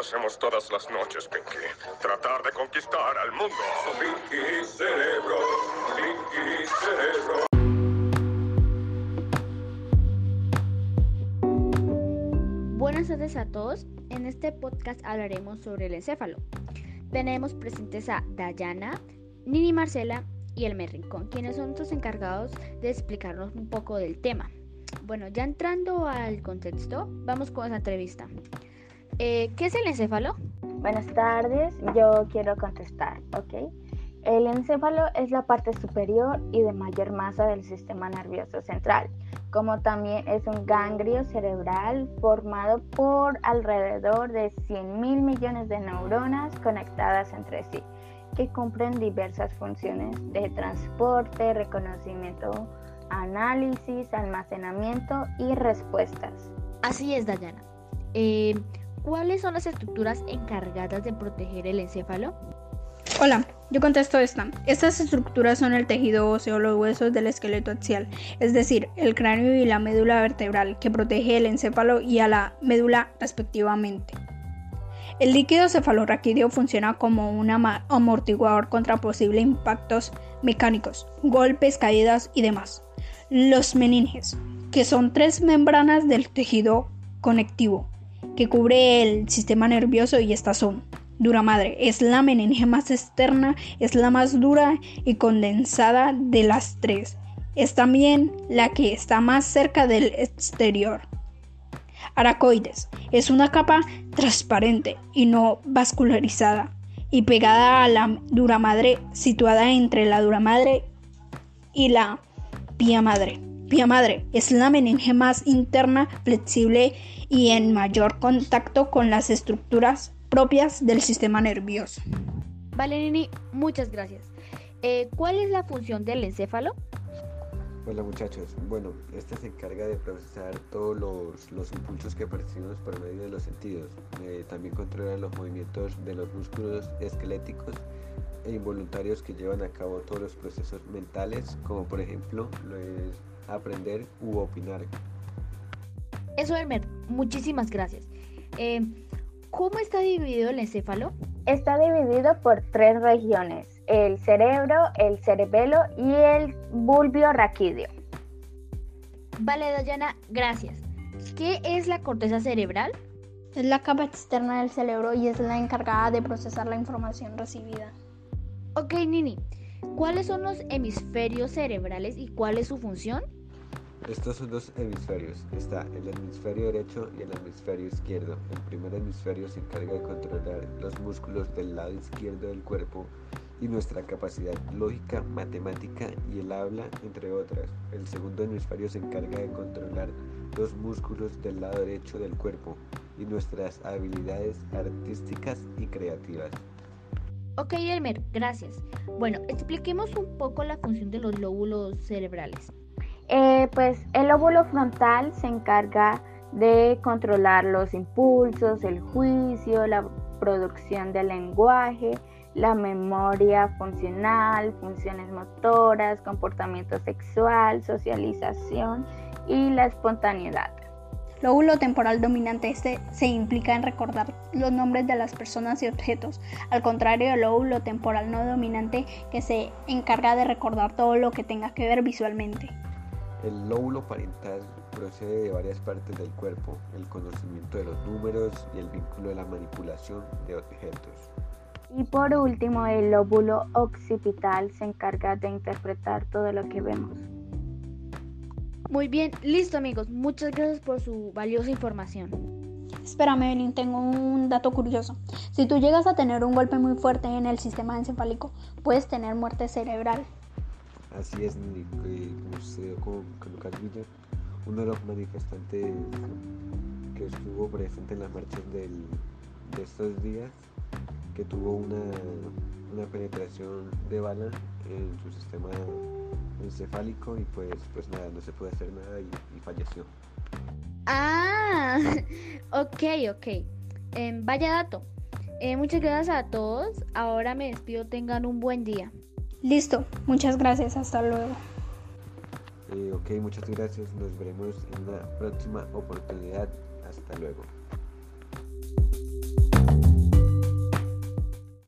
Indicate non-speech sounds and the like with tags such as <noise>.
hacemos todas las noches, Pinky. Tratar de conquistar al mundo. Pinky Cerebro, Pinky Cerebro. Buenas tardes a todos. En este podcast hablaremos sobre el encéfalo. Tenemos presentes a Dayana, Nini Marcela y el Rincón, quienes son los encargados de explicarnos un poco del tema. Bueno, ya entrando al contexto, vamos con esa entrevista. Eh, ¿Qué es el encéfalo? Buenas tardes, yo quiero contestar, ¿ok? El encéfalo es la parte superior y de mayor masa del sistema nervioso central, como también es un ganglio cerebral formado por alrededor de 100 mil millones de neuronas conectadas entre sí, que cumplen diversas funciones de transporte, reconocimiento, análisis, almacenamiento y respuestas. Así es, Dayana. Eh, ¿Cuáles son las estructuras encargadas de proteger el encéfalo? Hola, yo contesto esta. Estas estructuras son el tejido óseo, los huesos del esqueleto axial, es decir, el cráneo y la médula vertebral, que protege el encéfalo y a la médula respectivamente. El líquido cefalorraquídeo funciona como un amortiguador contra posibles impactos mecánicos, golpes, caídas y demás. Los meninges, que son tres membranas del tejido conectivo, que cubre el sistema nervioso y estas son dura madre. Es la meninge más externa, es la más dura y condensada de las tres. Es también la que está más cerca del exterior. Aracoides es una capa transparente y no vascularizada y pegada a la dura madre situada entre la dura madre y la pía madre. Pía madre es la meninge más interna, flexible y en mayor contacto con las estructuras propias del sistema nervioso. Valerini, muchas gracias. Eh, ¿Cuál es la función del encéfalo? Hola muchachos, bueno, este se encarga de procesar todos los, impulsos que percibimos por medio de los sentidos. Eh, también controla los movimientos de los músculos esqueléticos e involuntarios que llevan a cabo todos los procesos mentales, como por ejemplo lo es aprender u opinar. Eso, Elmer, muchísimas gracias. Eh, ¿Cómo está dividido el encéfalo? Está dividido por tres regiones, el cerebro, el cerebelo y el bulbio raquídeo. Vale, Dayana, gracias. ¿Qué es la corteza cerebral? Es la capa externa del cerebro y es la encargada de procesar la información recibida. Ok, Nini, ¿cuáles son los hemisferios cerebrales y cuál es su función? Estos son dos hemisferios. Está el hemisferio derecho y el hemisferio izquierdo. El primer hemisferio se encarga de controlar los músculos del lado izquierdo del cuerpo y nuestra capacidad lógica, matemática y el habla, entre otras. El segundo hemisferio se encarga de controlar los músculos del lado derecho del cuerpo y nuestras habilidades artísticas y creativas. Ok, Elmer, gracias. Bueno, expliquemos un poco la función de los lóbulos cerebrales. Eh, pues el lóbulo frontal se encarga de controlar los impulsos, el juicio, la producción del lenguaje, la memoria funcional, funciones motoras, comportamiento sexual, socialización y la espontaneidad. Lóbulo temporal dominante este se implica en recordar los nombres de las personas y objetos, al contrario del lóbulo temporal no dominante que se encarga de recordar todo lo que tenga que ver visualmente. El lóbulo parental procede de varias partes del cuerpo, el conocimiento de los números y el vínculo de la manipulación de objetos. Y por último, el lóbulo occipital se encarga de interpretar todo lo que vemos. Muy bien, listo amigos, muchas gracias por su valiosa información. Espérame, Benin, tengo un dato curioso. Si tú llegas a tener un golpe muy fuerte en el sistema encefálico, puedes tener muerte cerebral. Así es, como sucedió con, Lucas Villa, uno de los manifestantes que estuvo presente en las marchas de estos días, que tuvo una, penetración de bala en su sistema encefálico y pues, pues nada, no se puede hacer nada y, falleció. Ah, <laughs> ok, ok. Em, vaya dato. Eh, muchas gracias a todos. Ahora me despido. Tengan un buen día. Listo, muchas gracias, hasta luego. Eh, ok, muchas gracias, nos veremos en la próxima oportunidad. Hasta luego.